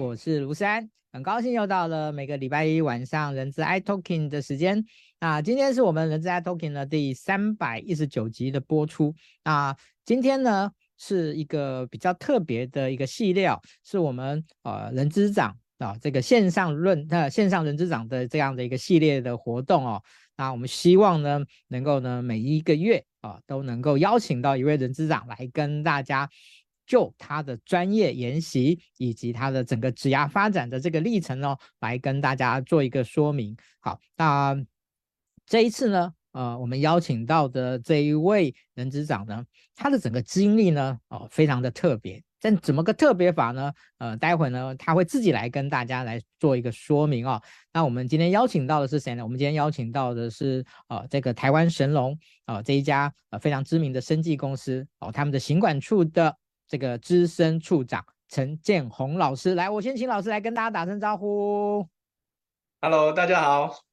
我是卢山，很高兴又到了每个礼拜一晚上人资 i Talking 的时间。那今天是我们人资 i Talking 的第三百一十九集的播出。那今天呢是一个比较特别的一个系列，是我们呃人资长啊这个线上论呃线上人资长的这样的一个系列的活动哦。那我们希望呢能够呢每一个月啊都能够邀请到一位人资长来跟大家。就他的专业研习以及他的整个职涯发展的这个历程哦，来跟大家做一个说明。好，那这一次呢，呃，我们邀请到的这一位人资长呢，他的整个经历呢，哦，非常的特别。但怎么个特别法呢？呃，待会呢，他会自己来跟大家来做一个说明哦。那我们今天邀请到的是谁呢？我们今天邀请到的是呃，这个台湾神龙啊、呃、这一家呃非常知名的生技公司哦，他们的行管处的。这个资深处长陈建宏老师，来，我先请老师来跟大家打声招呼。Hello，大家好。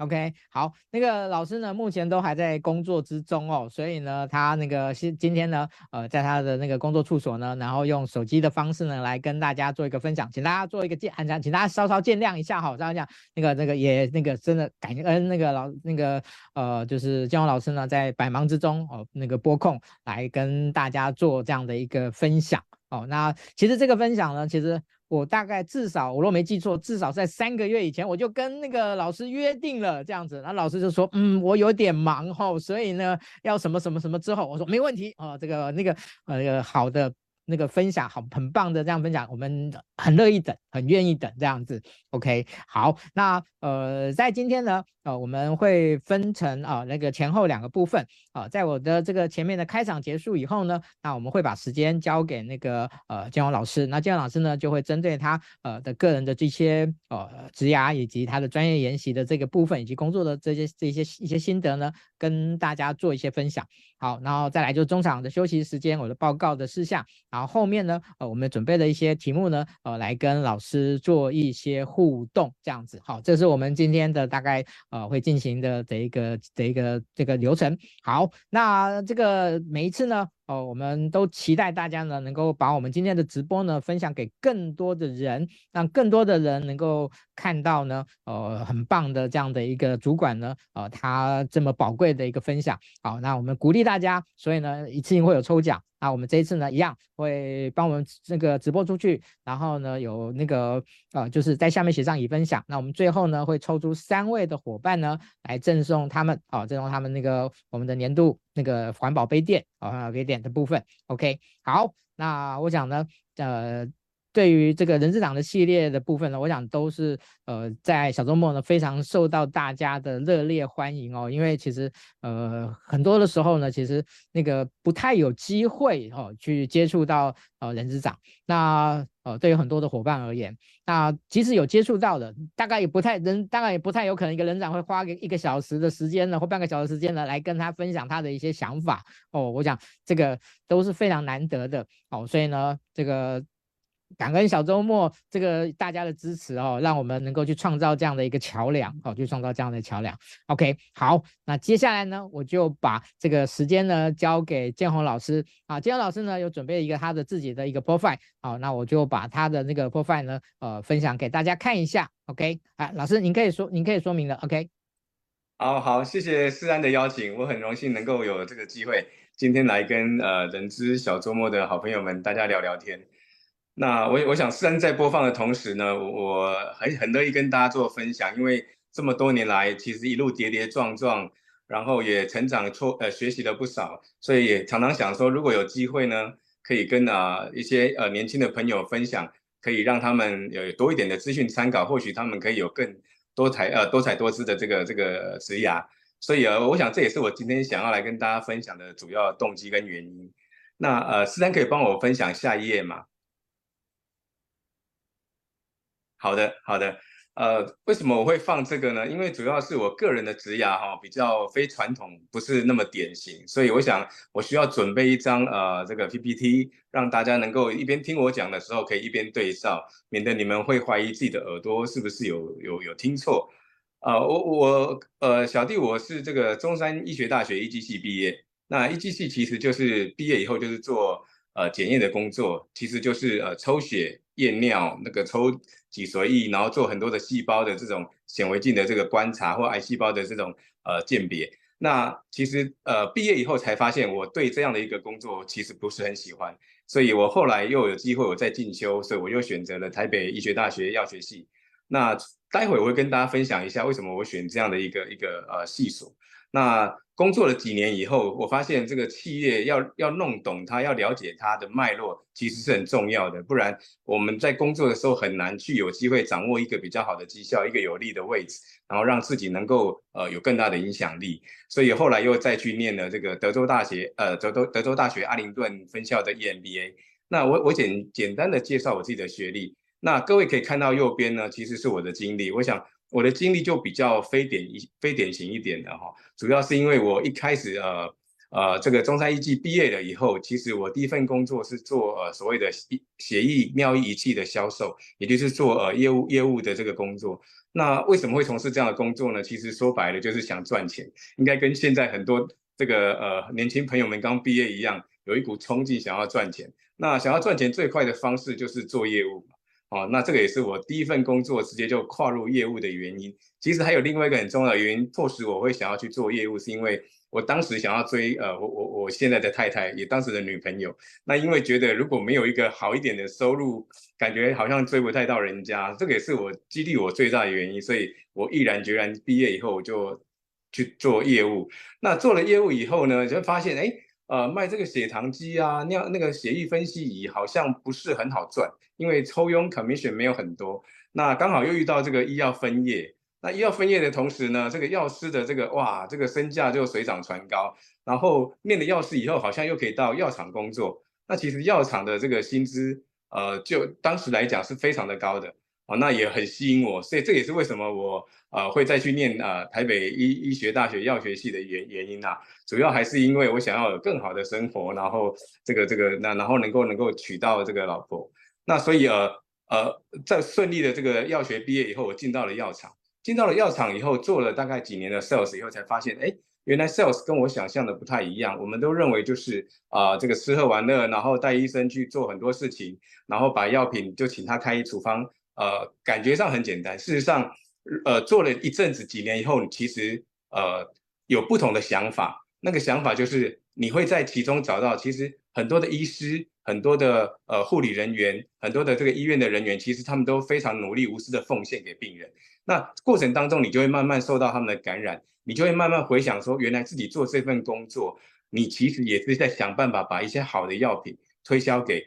OK，好，那个老师呢，目前都还在工作之中哦，所以呢，他那个今今天呢，呃，在他的那个工作处所呢，然后用手机的方式呢，来跟大家做一个分享，请大家做一个见，很请大家稍稍见谅一下哈，这样讲，那个那个也那个真的感恩那个老那个呃，就是建宏老师呢，在百忙之中哦，那个拨控来跟大家做这样的一个分享哦，那其实这个分享呢，其实。我大概至少，我若没记错，至少在三个月以前，我就跟那个老师约定了这样子。那老师就说，嗯，我有点忙哦，所以呢，要什么什么什么之后，我说没问题哦，这个那个呃好的。那个分享好，很棒的这样分享，我们很乐意等，很愿意等这样子。OK，好，那呃，在今天呢，呃，我们会分成啊、呃、那个前后两个部分啊、呃，在我的这个前面的开场结束以后呢，那我们会把时间交给那个呃建宏老师，那建宏老师呢就会针对他呃的个人的这些呃职涯以及他的专业研习的这个部分以及工作的这些这些一些心得呢，跟大家做一些分享。好，然后再来就中场的休息时间，我的报告的事项，然后后面呢，呃，我们准备了一些题目呢，呃，来跟老师做一些互动，这样子。好，这是我们今天的大概呃会进行的这一个这一个这个流程。好，那这个每一次呢。哦，我们都期待大家呢能够把我们今天的直播呢分享给更多的人，让更多的人能够看到呢，呃，很棒的这样的一个主管呢，呃，他这么宝贵的一个分享。好，那我们鼓励大家，所以呢，一次性会有抽奖。那我们这一次呢，一样会帮我们那个直播出去，然后呢，有那个呃，就是在下面写上已分享。那我们最后呢，会抽出三位的伙伴呢，来赠送他们啊，赠送他们那个我们的年度那个环保杯垫啊，环保杯垫的部分。OK，好，那我讲呢，呃。对于这个人资长的系列的部分呢，我想都是呃在小周末呢非常受到大家的热烈欢迎哦，因为其实呃很多的时候呢，其实那个不太有机会哦去接触到呃人资长，那呃对于很多的伙伴而言，那即使有接触到的，大概也不太人，大概也不太有可能一个人长会花个一个小时的时间呢，或半个小时时间呢来跟他分享他的一些想法。哦，我想这个都是非常难得的。哦，所以呢这个。感恩小周末这个大家的支持哦，让我们能够去创造这样的一个桥梁，好，去创造这样的桥梁。OK，好，那接下来呢，我就把这个时间呢交给建宏老师啊。建宏老师呢有准备一个他的自己的一个 profile，好，那我就把他的那个 profile 呢呃分享给大家看一下。OK，啊，老师您可以说您可以说明了。OK，好好，谢谢思安的邀请，我很荣幸能够有这个机会今天来跟呃人资小周末的好朋友们大家聊聊天。那我我想，思安在播放的同时呢，我很很乐意跟大家做分享，因为这么多年来，其实一路跌跌撞撞，然后也成长错呃学习了不少，所以也常常想说，如果有机会呢，可以跟啊一些呃年轻的朋友分享，可以让他们有多一点的资讯参考，或许他们可以有更多彩呃多彩多姿的这个这个职涯。所以呃，我想这也是我今天想要来跟大家分享的主要动机跟原因。那呃，思丹可以帮我分享下一页吗？好的，好的，呃，为什么我会放这个呢？因为主要是我个人的职涯哈，比较非传统，不是那么典型，所以我想我需要准备一张呃这个 PPT，让大家能够一边听我讲的时候，可以一边对照，免得你们会怀疑自己的耳朵是不是有有有听错。呃，我我呃小弟我是这个中山医学大学医技系毕业，那医技系其实就是毕业以后就是做呃检验的工作，其实就是呃抽血验尿，那个抽脊髓液，然后做很多的细胞的这种显微镜的这个观察或癌细胞的这种呃鉴别。那其实呃毕业以后才发现，我对这样的一个工作其实不是很喜欢，所以我后来又有机会我再进修，所以我又选择了台北医学大学药学系。那待会我会跟大家分享一下为什么我选这样的一个一个呃系所。那工作了几年以后，我发现这个企业要要弄懂它，要了解它的脉络，其实是很重要的。不然我们在工作的时候很难去有机会掌握一个比较好的绩效，一个有利的位置，然后让自己能够呃有更大的影响力。所以后来又再去念了这个德州大学呃德州德州大学阿灵顿分校的 EMBA。那我我简简单的介绍我自己的学历。那各位可以看到右边呢，其实是我的经历。我想。我的经历就比较非典一非典型一点的哈，主要是因为我一开始呃呃这个中山医技毕业了以后，其实我第一份工作是做呃所谓的协协议妙医仪器的销售，也就是做呃业务业务的这个工作。那为什么会从事这样的工作呢？其实说白了就是想赚钱，应该跟现在很多这个呃年轻朋友们刚毕业一样，有一股冲劲想要赚钱。那想要赚钱最快的方式就是做业务嘛。哦，那这个也是我第一份工作直接就跨入业务的原因。其实还有另外一个很重要的原因，迫使我会想要去做业务，是因为我当时想要追呃，我我我现在的太太，也当时的女朋友。那因为觉得如果没有一个好一点的收入，感觉好像追不太到人家，这个也是我激励我最大的原因。所以我毅然决然毕业以后我就去做业务。那做了业务以后呢，就发现哎。呃，卖这个血糖机啊，尿那个血液分析仪好像不是很好赚，因为抽佣 commission 没有很多。那刚好又遇到这个医药分业，那医药分业的同时呢，这个药师的这个哇，这个身价就水涨船高。然后念了药师以后，好像又可以到药厂工作。那其实药厂的这个薪资，呃，就当时来讲是非常的高的。哦，那也很吸引我，所以这也是为什么我呃会再去念呃台北医医学大学药学系的原原因啊，主要还是因为我想要有更好的生活，然后这个这个那然后能够能够娶到这个老婆，那所以呃呃在顺利的这个药学毕业以后，我进到了药厂，进到了药厂以后做了大概几年的 sales 以后，才发现哎，原来 sales 跟我想象的不太一样，我们都认为就是啊、这个吃喝玩乐，然后带医生去做很多事情，然后把药品就请他开处方。呃，感觉上很简单，事实上，呃，做了一阵子几年以后，其实呃有不同的想法。那个想法就是你会在其中找到，其实很多的医师、很多的呃护理人员、很多的这个医院的人员，其实他们都非常努力无私的奉献给病人。那过程当中，你就会慢慢受到他们的感染，你就会慢慢回想说，原来自己做这份工作，你其实也是在想办法把一些好的药品推销给。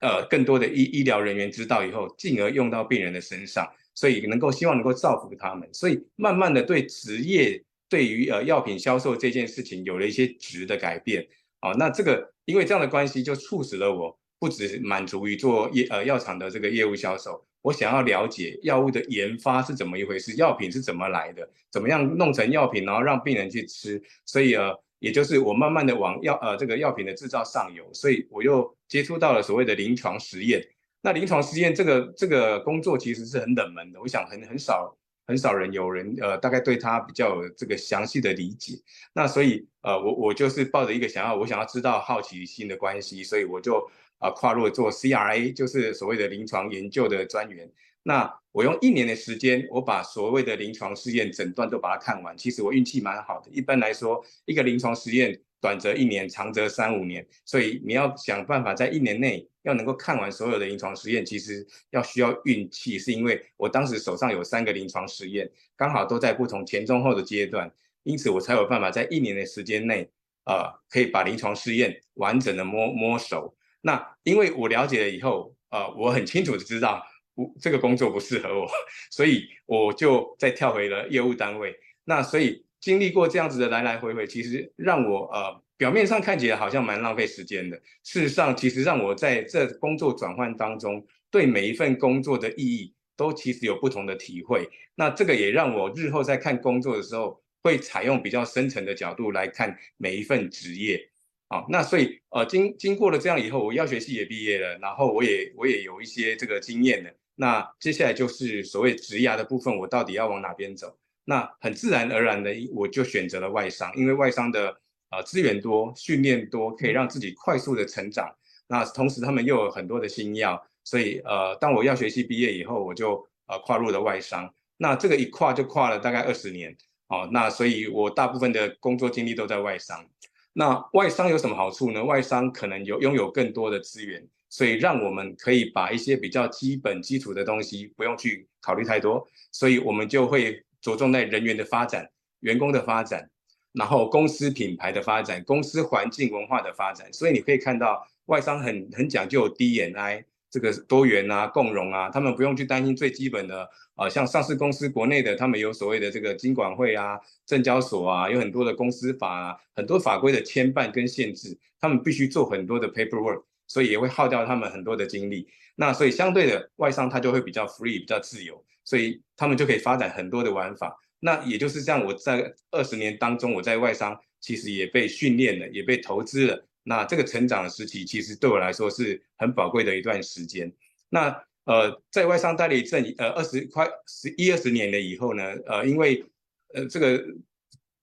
呃，更多的医医疗人员知道以后，进而用到病人的身上，所以能够希望能够造福他们，所以慢慢的对职业对于呃药品销售这件事情有了一些质的改变。哦，那这个因为这样的关系，就促使了我不只满足于做业呃药厂的这个业务销售，我想要了解药物的研发是怎么一回事，药品是怎么来的，怎么样弄成药品，然后让病人去吃，所以呃。也就是我慢慢的往药呃这个药品的制造上游，所以我又接触到了所谓的临床实验。那临床实验这个这个工作其实是很冷门的，我想很很少很少人有人呃大概对它比较这个详细的理解。那所以呃我我就是抱着一个想要我想要知道好奇心的关系，所以我就啊、呃、跨入做 CRA，就是所谓的临床研究的专员。那我用一年的时间，我把所谓的临床试验诊断都把它看完。其实我运气蛮好的。一般来说，一个临床实验短则一年，长则三五年。所以你要想办法在一年内要能够看完所有的临床实验，其实要需要运气。是因为我当时手上有三个临床实验，刚好都在不同前中后的阶段，因此我才有办法在一年的时间内，呃，可以把临床试验完整的摸摸熟。那因为我了解了以后，呃，我很清楚的知道。不，这个工作不适合我，所以我就再跳回了业务单位。那所以经历过这样子的来来回回，其实让我呃表面上看起来好像蛮浪费时间的。事实上，其实让我在这工作转换当中，对每一份工作的意义都其实有不同的体会。那这个也让我日后在看工作的时候，会采用比较深层的角度来看每一份职业。好，那所以呃经经过了这样以后，我药学系也毕业了，然后我也我也有一些这个经验了。那接下来就是所谓职涯的部分，我到底要往哪边走？那很自然而然的，我就选择了外商，因为外商的呃资源多、训练多，可以让自己快速的成长。那同时他们又有很多的新药，所以呃，当我药学系毕业以后，我就呃跨入了外商。那这个一跨就跨了大概二十年，哦，那所以我大部分的工作经历都在外商。那外商有什么好处呢？外商可能有拥有更多的资源，所以让我们可以把一些比较基本基础的东西不用去考虑太多，所以我们就会着重在人员的发展、员工的发展，然后公司品牌的发展、公司环境文化的发展。所以你可以看到外商很很讲究 DNI 这个多元啊、共融啊，他们不用去担心最基本的。啊，像上市公司国内的，他们有所谓的这个金管会啊、证交所啊，有很多的公司法啊，很多法规的牵绊跟限制，他们必须做很多的 paperwork，所以也会耗掉他们很多的精力。那所以相对的外商，他就会比较 free，比较自由，所以他们就可以发展很多的玩法。那也就是这样，我在二十年当中，我在外商其实也被训练了，也被投资了。那这个成长的时期，其实对我来说是很宝贵的一段时间。那。呃，在外商待了一阵，呃，二十快十一二十年了以后呢，呃，因为呃这个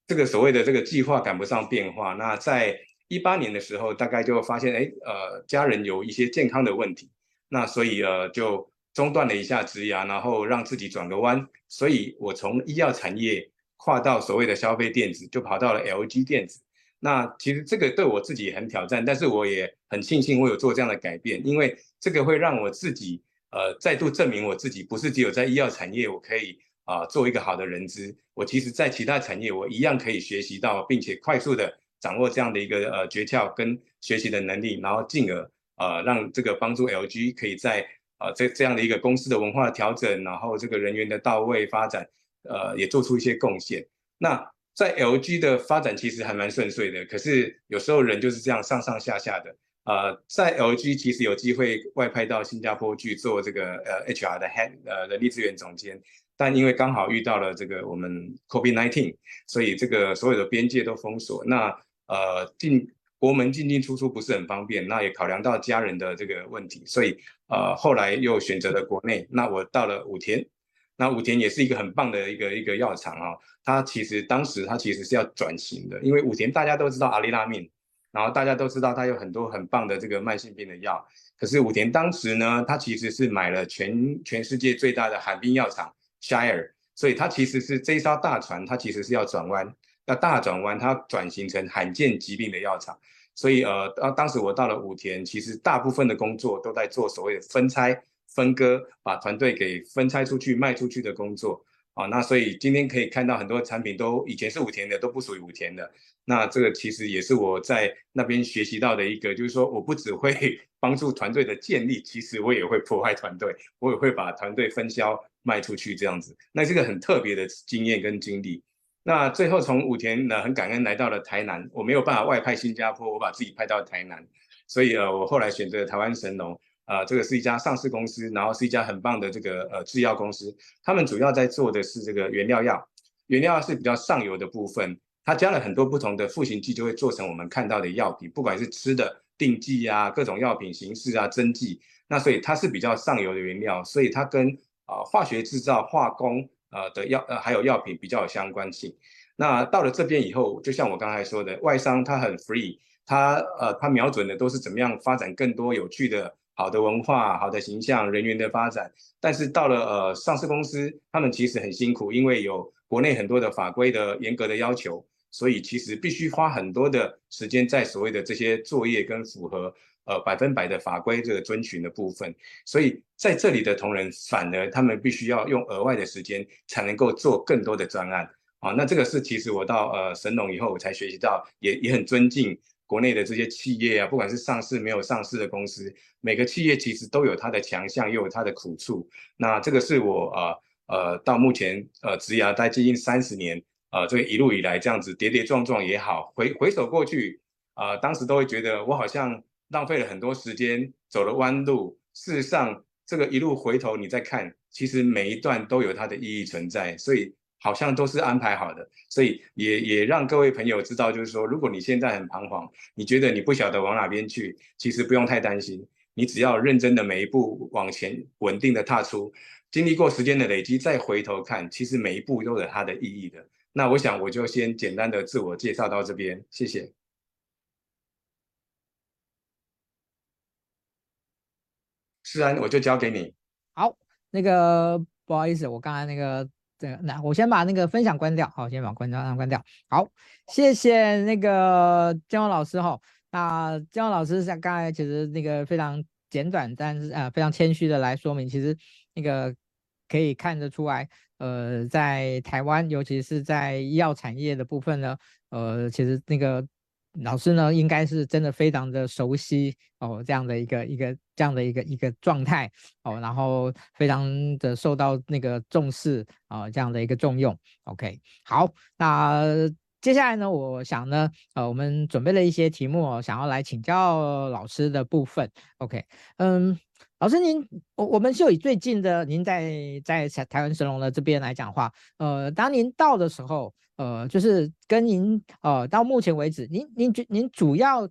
这个所谓的这个计划赶不上变化，那在一八年的时候，大概就发现，哎，呃，家人有一些健康的问题，那所以呃就中断了一下职涯，然后让自己转个弯，所以我从医药产业跨到所谓的消费电子，就跑到了 LG 电子。那其实这个对我自己很挑战，但是我也很庆幸我有做这样的改变，因为这个会让我自己。呃，再度证明我自己不是只有在医药产业我可以啊、做一个好的人资，我其实在其他产业我一样可以学习到，并且快速的掌握这样的一个呃诀窍跟学习的能力，然后进而呃让这个帮助 LG 可以在呃这这样的一个公司的文化调整，然后这个人员的到位发展，呃也做出一些贡献。那在 LG 的发展其实还蛮顺遂的，可是有时候人就是这样上上下下的。呃，在 LG 其实有机会外派到新加坡去做这个呃 HR 的 head 呃人力资源总监，但因为刚好遇到了这个我们 COVID-19，所以这个所有的边界都封锁，那呃进国门进进出出不是很方便，那也考量到家人的这个问题，所以呃后来又选择了国内。那我到了武田，那武田也是一个很棒的一个一个药厂啊，它其实当时它其实是要转型的，因为武田大家都知道阿里拉命。然后大家都知道，它有很多很棒的这个慢性病的药。可是武田当时呢，它其实是买了全全世界最大的罕病药厂 Shire，所以它其实是这一艘大船，它其实是要转弯，要大转弯，它转型成罕见疾病的药厂。所以呃，当当时我到了武田，其实大部分的工作都在做所谓的分拆、分割，把团队给分拆出去、卖出去的工作。啊，那所以今天可以看到很多产品都以前是武田的，都不属于武田的。那这个其实也是我在那边学习到的一个，就是说我不只会 帮助团队的建立，其实我也会破坏团队，我也会把团队分销卖出去这样子。那这个很特别的经验跟经历。那最后从武田呢，很感恩来到了台南，我没有办法外派新加坡，我把自己派到台南，所以呃，我后来选择台湾神农，呃，这个是一家上市公司，然后是一家很棒的这个呃制药公司，他们主要在做的是这个原料药，原料药是比较上游的部分。它加了很多不同的赋形剂，就会做成我们看到的药品，不管是吃的、定剂啊、各种药品形式啊、针剂。那所以它是比较上游的原料，所以它跟啊、呃、化学制造、化工呃的药呃还有药品比较有相关性。那到了这边以后，就像我刚才说的，外商它很 free，它呃它瞄准的都是怎么样发展更多有趣的好的文化、好的形象、人员的发展。但是到了呃上市公司，他们其实很辛苦，因为有国内很多的法规的严格的要求。所以其实必须花很多的时间在所谓的这些作业跟符合呃百分百的法规这个遵循的部分。所以在这里的同仁反而他们必须要用额外的时间才能够做更多的专案啊。那这个是其实我到呃神农以后我才学习到，也也很尊敬国内的这些企业啊，不管是上市没有上市的公司，每个企业其实都有它的强项，又有它的苦处。那这个是我呃呃到目前呃职涯待接近三十年。呃，这个一路以来这样子跌跌撞撞也好，回回首过去，呃，当时都会觉得我好像浪费了很多时间，走了弯路。事实上，这个一路回头你再看，其实每一段都有它的意义存在，所以好像都是安排好的。所以也也让各位朋友知道，就是说，如果你现在很彷徨，你觉得你不晓得往哪边去，其实不用太担心，你只要认真的每一步往前稳定的踏出，经历过时间的累积，再回头看，其实每一步都有它的意义的。那我想我就先简单的自我介绍到这边，谢谢。世安，我就交给你。好，那个不好意思，我刚才那个这个，那我先把那个分享关掉。好，先把关掉，关掉。好，谢谢那个建宏老师哈。那建宏老师像刚才其实那个非常简短，但是呃非常谦虚的来说明，其实那个可以看得出来，呃，在台湾，尤其是在医药产业的部分呢，呃，其实那个。老师呢，应该是真的非常的熟悉哦，这样的一个一个这样的一个一个状态哦，然后非常的受到那个重视啊、哦，这样的一个重用。OK，好，那接下来呢，我想呢，呃，我们准备了一些题目哦，想要来请教老师的部分。OK，嗯，老师您，我我们就以最近的您在在台湾神龙的这边来讲话，呃，当您到的时候。呃，就是跟您呃，到目前为止，您您主您主要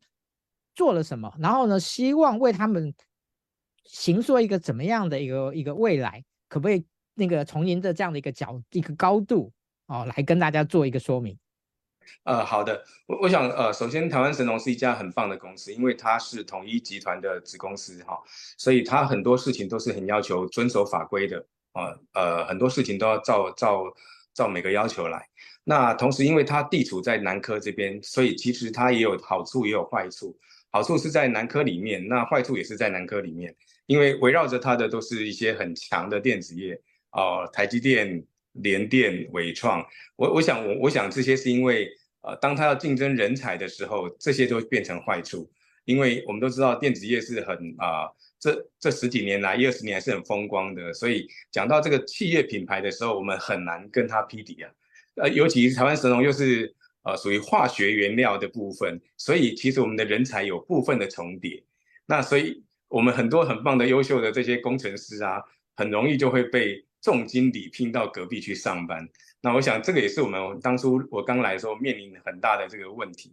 做了什么？然后呢，希望为他们行说一个怎么样的一个一个未来？可不可以那个从您的这样的一个角一个高度哦，来跟大家做一个说明？呃，好的，我我想呃，首先台湾神龙是一家很棒的公司，因为它是统一集团的子公司哈，所以它很多事情都是很要求遵守法规的啊，呃，很多事情都要照照照每个要求来。那同时，因为它地处在南科这边，所以其实它也有好处，也有坏处。好处是在南科里面，那坏处也是在南科里面，因为围绕着它的都是一些很强的电子业，哦、呃，台积电、联电、纬创。我我想我我想这些是因为，呃，当他要竞争人才的时候，这些都变成坏处。因为我们都知道电子业是很啊、呃，这这十几年来一二十年还是很风光的，所以讲到这个企业品牌的时候，我们很难跟他匹敌啊。呃，尤其台湾神龙又是呃属于化学原料的部分，所以其实我们的人才有部分的重叠。那所以我们很多很棒的优秀的这些工程师啊，很容易就会被重金礼聘到隔壁去上班。那我想这个也是我们当初我刚来的时候面临很大的这个问题。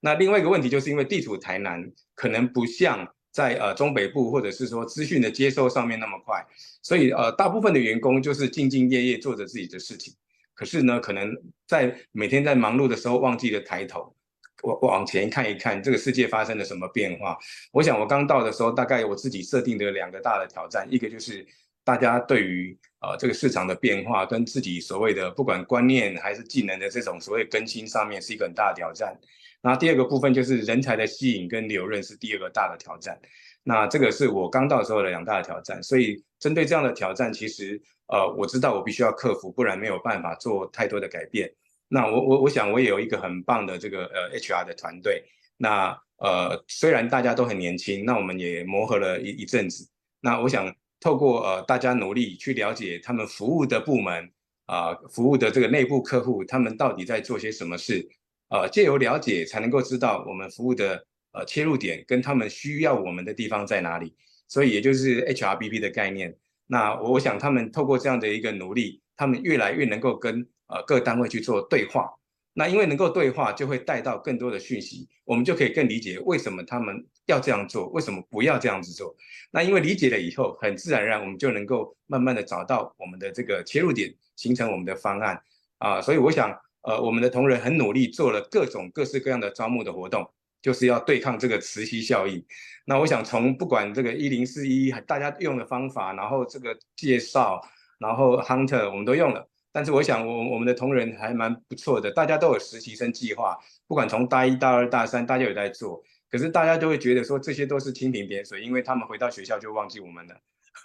那另外一个问题就是因为地处台南，可能不像在呃中北部或者是说资讯的接收上面那么快，所以呃大部分的员工就是兢兢业业做着自己的事情。可是呢，可能在每天在忙碌的时候，忘记了抬头，我往前看一看，这个世界发生了什么变化。我想我刚到的时候，大概我自己设定的两个大的挑战，一个就是大家对于呃这个市场的变化，跟自己所谓的不管观念还是技能的这种所谓更新上面是一个很大的挑战。那第二个部分就是人才的吸引跟留任是第二个大的挑战。那这个是我刚到时候的两大挑战。所以针对这样的挑战，其实。呃，我知道我必须要克服，不然没有办法做太多的改变。那我我我想我也有一个很棒的这个呃 HR 的团队。那呃虽然大家都很年轻，那我们也磨合了一一阵子。那我想透过呃大家努力去了解他们服务的部门啊、服务的这个内部客户，他们到底在做些什么事？呃，借由了解才能够知道我们服务的呃切入点跟他们需要我们的地方在哪里。所以也就是 HRBP 的概念。那我想他们透过这样的一个努力，他们越来越能够跟呃各单位去做对话。那因为能够对话，就会带到更多的讯息，我们就可以更理解为什么他们要这样做，为什么不要这样子做。那因为理解了以后，很自然而然我们就能够慢慢的找到我们的这个切入点，形成我们的方案啊。所以我想，呃，我们的同仁很努力做了各种各式各样的招募的活动。就是要对抗这个磁吸效应。那我想从不管这个一零四一大家用的方法，然后这个介绍，然后 Hunter 我们都用了。但是我想我我们的同仁还蛮不错的，大家都有实习生计划，不管从大一、大二、大三，大家有在做。可是大家都会觉得说这些都是蜻蜓点水，因为他们回到学校就忘记我们了，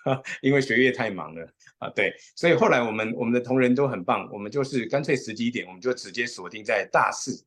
因为学业太忙了啊。对，所以后来我们我们的同仁都很棒，我们就是干脆时机点，我们就直接锁定在大四。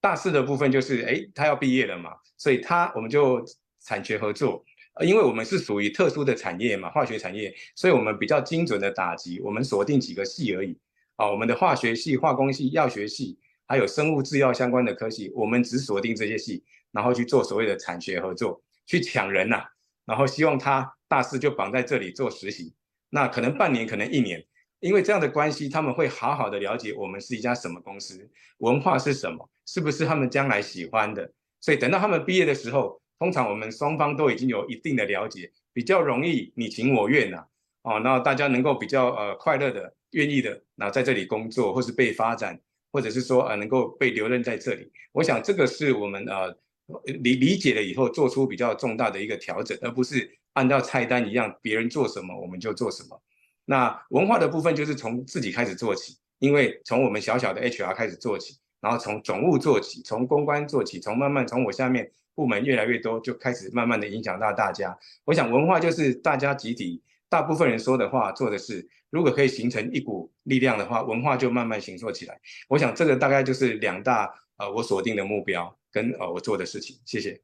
大四的部分就是，哎，他要毕业了嘛，所以他我们就产学合作，因为我们是属于特殊的产业嘛，化学产业，所以我们比较精准的打击，我们锁定几个系而已，啊，我们的化学系、化工系、药学系，还有生物制药相关的科系，我们只锁定这些系，然后去做所谓的产学合作，去抢人呐，然后希望他大四就绑在这里做实习，那可能半年，可能一年。因为这样的关系，他们会好好的了解我们是一家什么公司，文化是什么，是不是他们将来喜欢的。所以等到他们毕业的时候，通常我们双方都已经有一定的了解，比较容易你情我愿呐、啊。哦，那大家能够比较呃快乐的、愿意的，那在这里工作，或是被发展，或者是说呃能够被留任在这里。我想这个是我们呃理理解了以后做出比较重大的一个调整，而不是按照菜单一样，别人做什么我们就做什么。那文化的部分就是从自己开始做起，因为从我们小小的 HR 开始做起，然后从总务做起，从公关做起，从慢慢从我下面部门越来越多，就开始慢慢的影响到大家。我想文化就是大家集体，大部分人说的话做的事，如果可以形成一股力量的话，文化就慢慢形塑起来。我想这个大概就是两大呃我锁定的目标跟呃我做的事情。谢谢，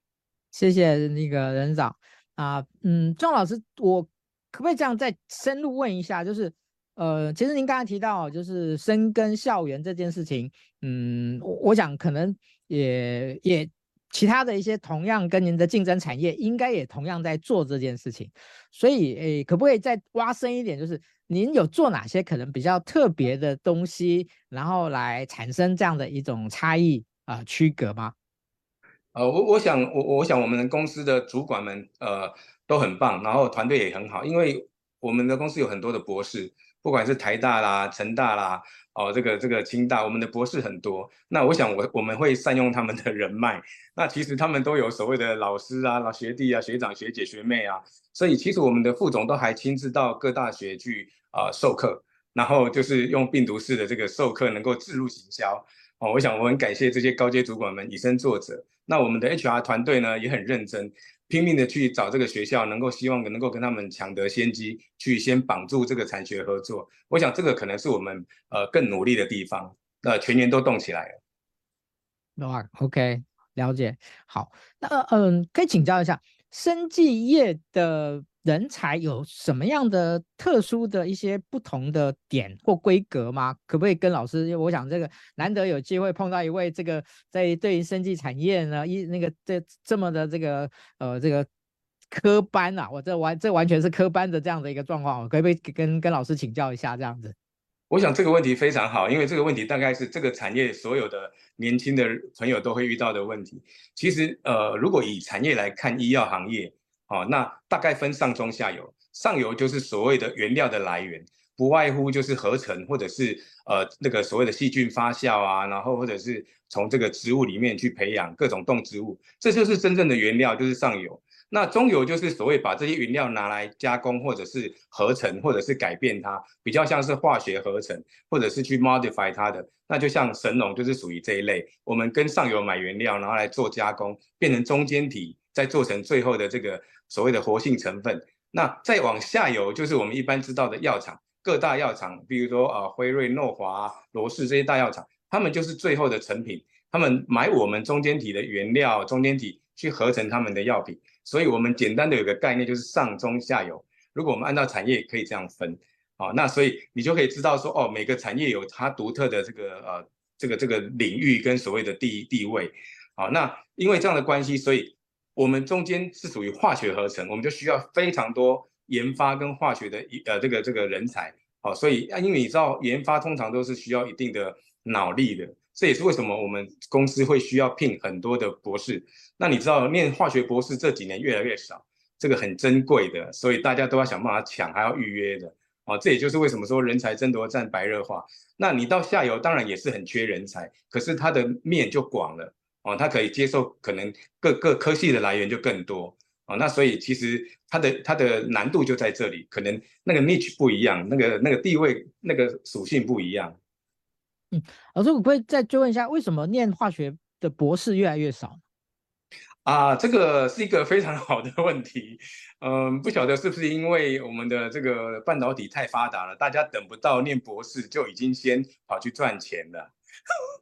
谢谢那个人长啊，嗯，庄老师我。可不可以这样再深入问一下？就是，呃，其实您刚才提到，就是深耕校园这件事情，嗯，我我想可能也也其他的一些同样跟您的竞争产业，应该也同样在做这件事情。所以，诶，可不可以再挖深一点？就是您有做哪些可能比较特别的东西，然后来产生这样的一种差异啊、区隔吗？呃，我我想我我想我们公司的主管们，呃。都很棒，然后团队也很好，因为我们的公司有很多的博士，不管是台大啦、成大啦，哦，这个这个清大，我们的博士很多。那我想我我们会善用他们的人脉。那其实他们都有所谓的老师啊、老学弟啊、学长学姐学妹啊，所以其实我们的副总都还亲自到各大学去啊、呃、授课，然后就是用病毒式的这个授课能够置入行销。哦，我想我很感谢这些高阶主管们以身作则。那我们的 HR 团队呢也很认真。拼命的去找这个学校，能够希望能够跟他们抢得先机，去先绑住这个产学合作。我想这个可能是我们呃更努力的地方。那全年都动起来了。哇，OK，了解。好，那嗯，可以请教一下，生技业的。人才有什么样的特殊的一些不同的点或规格吗？可不可以跟老师？因为我想这个难得有机会碰到一位这个在对于生技产业呢一那个这这么的这个呃这个科班啊，我这完这完全是科班的这样的一个状况，可不可以跟跟老师请教一下这样子？我想这个问题非常好，因为这个问题大概是这个产业所有的年轻的朋友都会遇到的问题。其实呃，如果以产业来看，医药行业。哦，那大概分上中下游，上游就是所谓的原料的来源，不外乎就是合成或者是呃那个所谓的细菌发酵啊，然后或者是从这个植物里面去培养各种动植物，这就是真正的原料，就是上游。那中游就是所谓把这些原料拿来加工或者是合成或者是改变它，比较像是化学合成或者是去 modify 它的，那就像神农就是属于这一类，我们跟上游买原料，然后来做加工，变成中间体，再做成最后的这个。所谓的活性成分，那再往下游就是我们一般知道的药厂，各大药厂，比如说啊辉瑞、诺华、罗氏这些大药厂，他们就是最后的成品，他们买我们中间体的原料，中间体去合成他们的药品。所以我们简单的有个概念就是上中下游。如果我们按照产业可以这样分，啊，那所以你就可以知道说，哦，每个产业有它独特的这个呃这个这个领域跟所谓的地地位，好，那因为这样的关系，所以。我们中间是属于化学合成，我们就需要非常多研发跟化学的一呃这个这个人才，好，所以啊，因为你知道研发通常都是需要一定的脑力的，这也是为什么我们公司会需要聘很多的博士。那你知道念化学博士这几年越来越少，这个很珍贵的，所以大家都要想办法抢，还要预约的，哦，这也就是为什么说人才争夺战白热化。那你到下游当然也是很缺人才，可是它的面就广了。哦，他可以接受可能各各科系的来源就更多哦，那所以其实它的它的难度就在这里，可能那个 niche 不一样，那个那个地位那个属性不一样。嗯，老师，我可以再追问一下，为什么念化学的博士越来越少？啊，这个是一个非常好的问题。嗯，不晓得是不是因为我们的这个半导体太发达了，大家等不到念博士就已经先跑去赚钱了。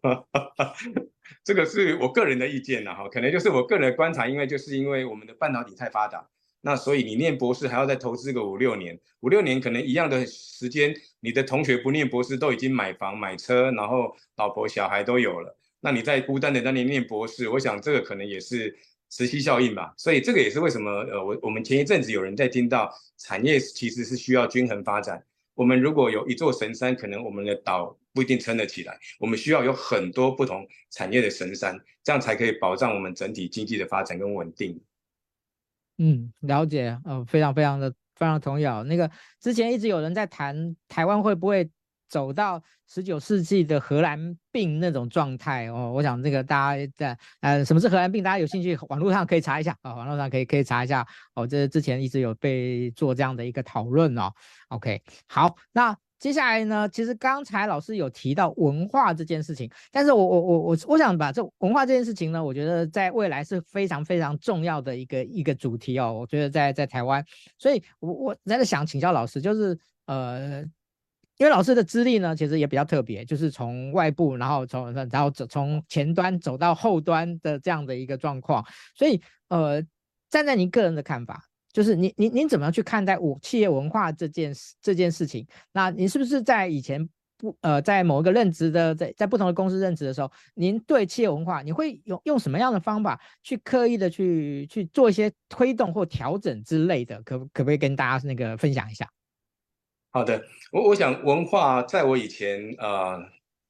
这个是我个人的意见了哈，可能就是我个人的观察，因为就是因为我们的半导体太发达，那所以你念博士还要再投资个五六年，五六年可能一样的时间，你的同学不念博士都已经买房买车，然后老婆小孩都有了，那你在孤单的那里念博士，我想这个可能也是磁吸效应吧，所以这个也是为什么呃我我们前一阵子有人在听到产业其实是需要均衡发展，我们如果有一座神山，可能我们的岛。不一定撑得起来，我们需要有很多不同产业的神山，这样才可以保障我们整体经济的发展跟稳定。嗯，了解，嗯、非常非常的非常同意啊。那个之前一直有人在谈台湾会不会走到十九世纪的荷兰病那种状态哦。我想这个大家在呃，什么是荷兰病？大家有兴趣，网络上可以查一下啊、哦，网络上可以可以查一下哦。这之前一直有被做这样的一个讨论哦。OK，好，那。接下来呢，其实刚才老师有提到文化这件事情，但是我我我我我想把这文化这件事情呢，我觉得在未来是非常非常重要的一个一个主题哦。我觉得在在台湾，所以我我在想请教老师，就是呃，因为老师的资历呢，其实也比较特别，就是从外部，然后从然后走从前端走到后端的这样的一个状况，所以呃，站在您个人的看法。就是您您您怎么样去看待我企业文化这件事这件事情？那您是不是在以前不呃在某一个任职的在在不同的公司任职的时候，您对企业文化你会用用什么样的方法去刻意的去去做一些推动或调整之类的？可可不可以跟大家那个分享一下？好的，我我想文化在我以前呃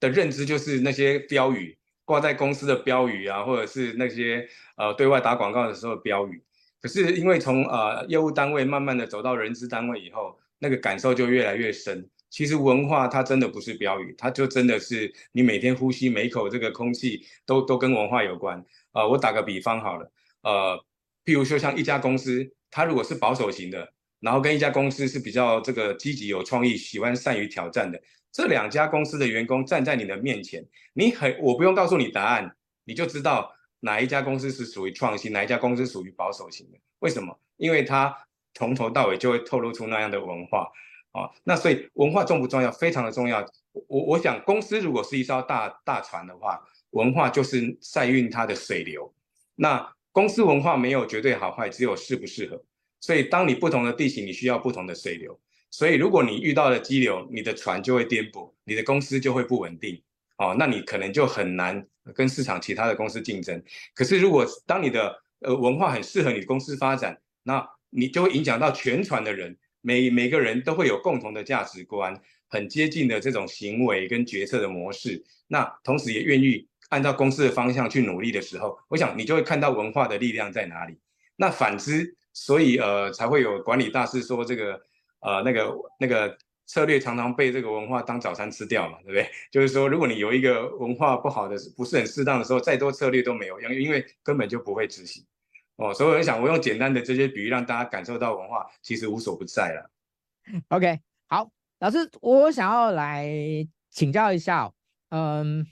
的认知就是那些标语挂在公司的标语啊，或者是那些呃对外打广告的时候的标语。可是因为从呃业务单位慢慢的走到人资单位以后，那个感受就越来越深。其实文化它真的不是标语，它就真的是你每天呼吸每口这个空气都都跟文化有关。呃，我打个比方好了，呃，譬如说像一家公司，它如果是保守型的，然后跟一家公司是比较这个积极有创意、喜欢善于挑战的，这两家公司的员工站在你的面前，你很我不用告诉你答案，你就知道。哪一家公司是属于创新，哪一家公司属于保守型的？为什么？因为它从头到尾就会透露出那样的文化啊。那所以文化重不重要？非常的重要。我我想，公司如果是一艘大大船的话，文化就是赛运它的水流。那公司文化没有绝对好坏，只有适不适合。所以，当你不同的地形，你需要不同的水流。所以，如果你遇到了激流，你的船就会颠簸，你的公司就会不稳定。哦，那你可能就很难跟市场其他的公司竞争。可是如果当你的呃文化很适合你的公司发展，那你就会影响到全船的人，每每个人都会有共同的价值观，很接近的这种行为跟决策的模式。那同时也愿意按照公司的方向去努力的时候，我想你就会看到文化的力量在哪里。那反之，所以呃才会有管理大师说这个呃那个那个。策略常常被这个文化当早餐吃掉嘛，对不对？就是说，如果你有一个文化不好的、不是很适当的时候，再多策略都没有用，因为根本就不会执行。哦，所以我想，我用简单的这些比喻，让大家感受到文化其实无所不在了。OK，好，老师，我想要来请教一下，嗯。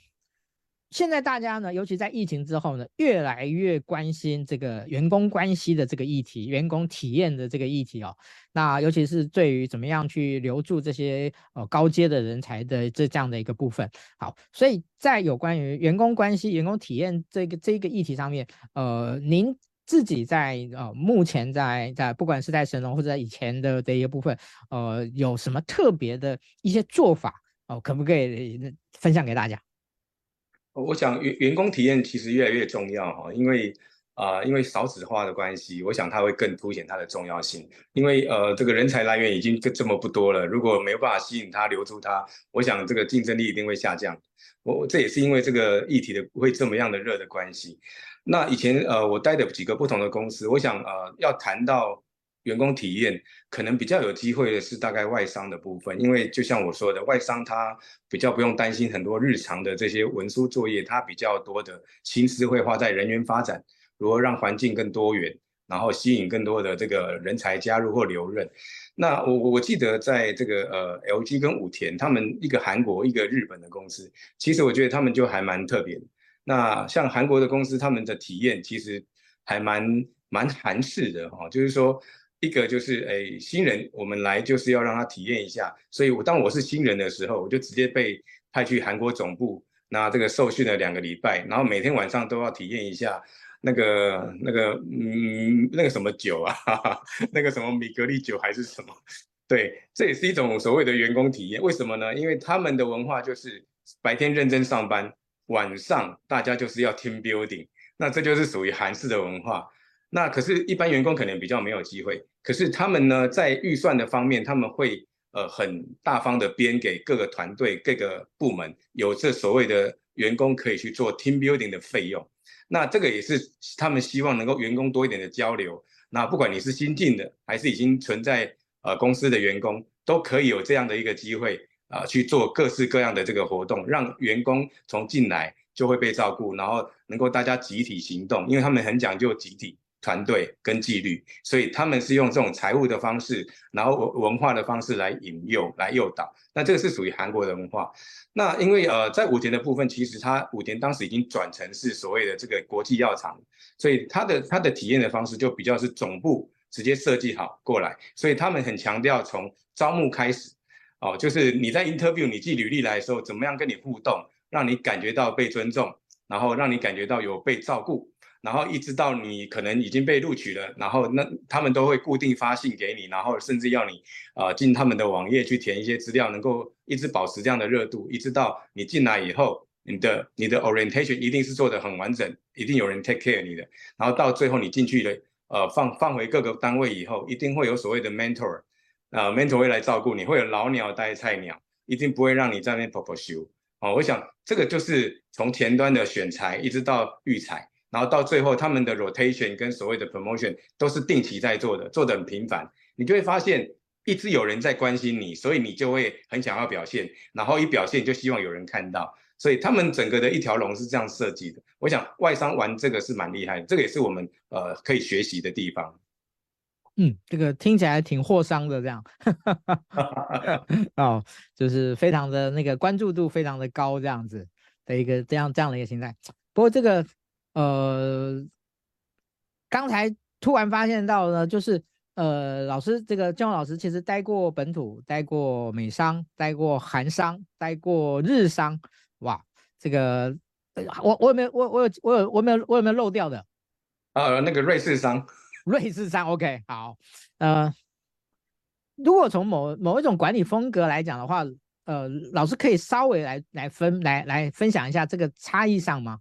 现在大家呢，尤其在疫情之后呢，越来越关心这个员工关系的这个议题，员工体验的这个议题哦。那尤其是对于怎么样去留住这些呃高阶的人才的这这样的一个部分。好，所以在有关于员工关系、员工体验这个这个议题上面，呃，您自己在呃目前在在不管是在神农或者在以前的这一个部分，呃，有什么特别的一些做法哦，呃，可不可以分享给大家？我想员员工体验其实越来越重要哈，因为啊、因为少子化的关系，我想它会更凸显它的重要性。因为呃，这个人才来源已经这这么不多了，如果没有办法吸引他、留住他，我想这个竞争力一定会下降。我这也是因为这个议题的会这么样的热的关系。那以前呃，我待的几个不同的公司，我想呃，要谈到。员工体验可能比较有机会的是大概外商的部分，因为就像我说的，外商他比较不用担心很多日常的这些文书作业，他比较多的心思会花在人员发展，如何让环境更多元，然后吸引更多的这个人才加入或留任。那我我记得在这个呃 LG 跟武田，他们一个韩国一个日本的公司，其实我觉得他们就还蛮特别的。那像韩国的公司，他们的体验其实还蛮蛮韩式的哈，就是说。一个就是诶，新人我们来就是要让他体验一下，所以我当我是新人的时候，我就直接被派去韩国总部，那这个受训了两个礼拜，然后每天晚上都要体验一下那个那个嗯那个什么酒啊，哈哈，那个什么米格利酒还是什么，对，这也是一种所谓的员工体验。为什么呢？因为他们的文化就是白天认真上班，晚上大家就是要 team building，那这就是属于韩式的文化。那可是，一般员工可能比较没有机会。可是他们呢，在预算的方面，他们会呃很大方的编给各个团队、各个部门，有这所谓的员工可以去做 team building 的费用。那这个也是他们希望能够员工多一点的交流。那不管你是新进的，还是已经存在呃公司的员工，都可以有这样的一个机会啊去做各式各样的这个活动，让员工从进来就会被照顾，然后能够大家集体行动，因为他们很讲究集体。团队跟纪律，所以他们是用这种财务的方式，然后文文化的方式来引诱、来诱导。那这个是属于韩国的文化。那因为呃，在武田的部分，其实它武田当时已经转成是所谓的这个国际药厂，所以它的它的体验的方式就比较是总部直接设计好过来，所以他们很强调从招募开始，哦，就是你在 interview 你寄履历来的时候，怎么样跟你互动，让你感觉到被尊重，然后让你感觉到有被照顾。然后一直到你可能已经被录取了，然后那他们都会固定发信给你，然后甚至要你呃进他们的网页去填一些资料，能够一直保持这样的热度，一直到你进来以后，你的你的 orientation 一定是做得很完整，一定有人 take care 你的，然后到最后你进去了，呃放放回各个单位以后，一定会有所谓的 mentor，啊、呃、mentor 会来照顾你，会有老鸟带菜鸟，一定不会让你在那边跑跑修。哦，我想这个就是从前端的选才一直到育才。然后到最后，他们的 rotation 跟所谓的 promotion 都是定期在做的，做的很频繁。你就会发现，一直有人在关心你，所以你就会很想要表现。然后一表现，就希望有人看到。所以他们整个的一条龙是这样设计的。我想外商玩这个是蛮厉害的，这个也是我们呃可以学习的地方。嗯，这个听起来挺霍商的这样。哦，就是非常的那个关注度非常的高这样子的一个这样这样的一个形态。不过这个。呃，刚才突然发现到呢，就是呃，老师这个建宏老师其实待过本土，待过美商，待过韩商，待过日商，哇，这个我我有没有我我有我有我有没有我有没有漏掉的？呃，那个瑞士商，瑞士商，OK，好，呃，如果从某某一种管理风格来讲的话，呃，老师可以稍微来来分来来分享一下这个差异上吗？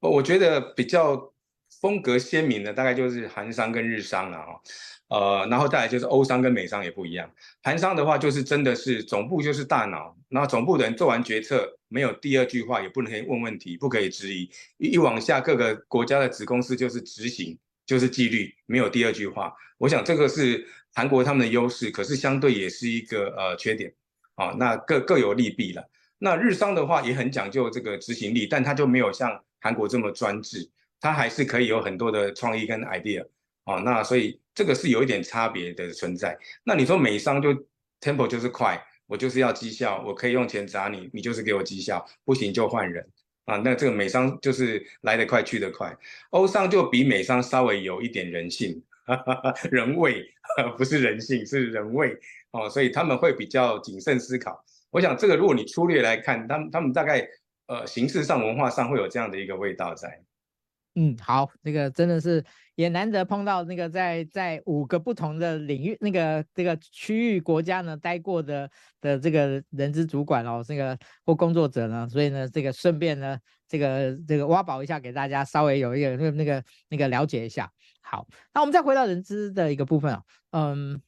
我觉得比较风格鲜明的大概就是韩商跟日商了哈，呃，然后再来就是欧商跟美商也不一样。韩商的话就是真的是总部就是大脑，然后总部的人做完决策没有第二句话，也不能问问题，不可以质疑。一一往下各个国家的子公司就是执行，就是纪律，没有第二句话。我想这个是韩国他们的优势，可是相对也是一个呃缺点。啊，那各各有利弊了。那日商的话也很讲究这个执行力，但他就没有像。韩国这么专制，它还是可以有很多的创意跟 idea 哦，那所以这个是有一点差别的存在。那你说美商就 tempo 就是快，我就是要绩效，我可以用钱砸你，你就是给我绩效，不行就换人啊。那这个美商就是来得快去得快，欧商就比美商稍微有一点人性，人味，不是人性是人味哦，所以他们会比较谨慎思考。我想这个如果你粗略来看，他们他们大概。呃，形式上、文化上会有这样的一个味道在。嗯，好，那个真的是也难得碰到那个在在五个不同的领域、那个这个区域国家呢待过的的这个人资主管哦，这个或工作者呢，所以呢，这个顺便呢，这个这个挖宝一下给大家稍微有一个那个那个那个了解一下。好，那我们再回到人资的一个部分啊，嗯，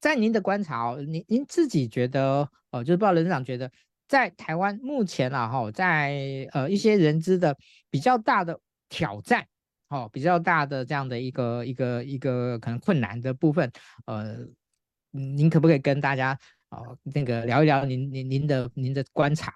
在您的观察哦，您您自己觉得哦，就是不知道人长觉得。在台湾目前啊，哈，在呃一些人资的比较大的挑战，哦，比较大的这样的一个一个一个可能困难的部分，呃，您可不可以跟大家啊、那个聊一聊您您您的您的观察？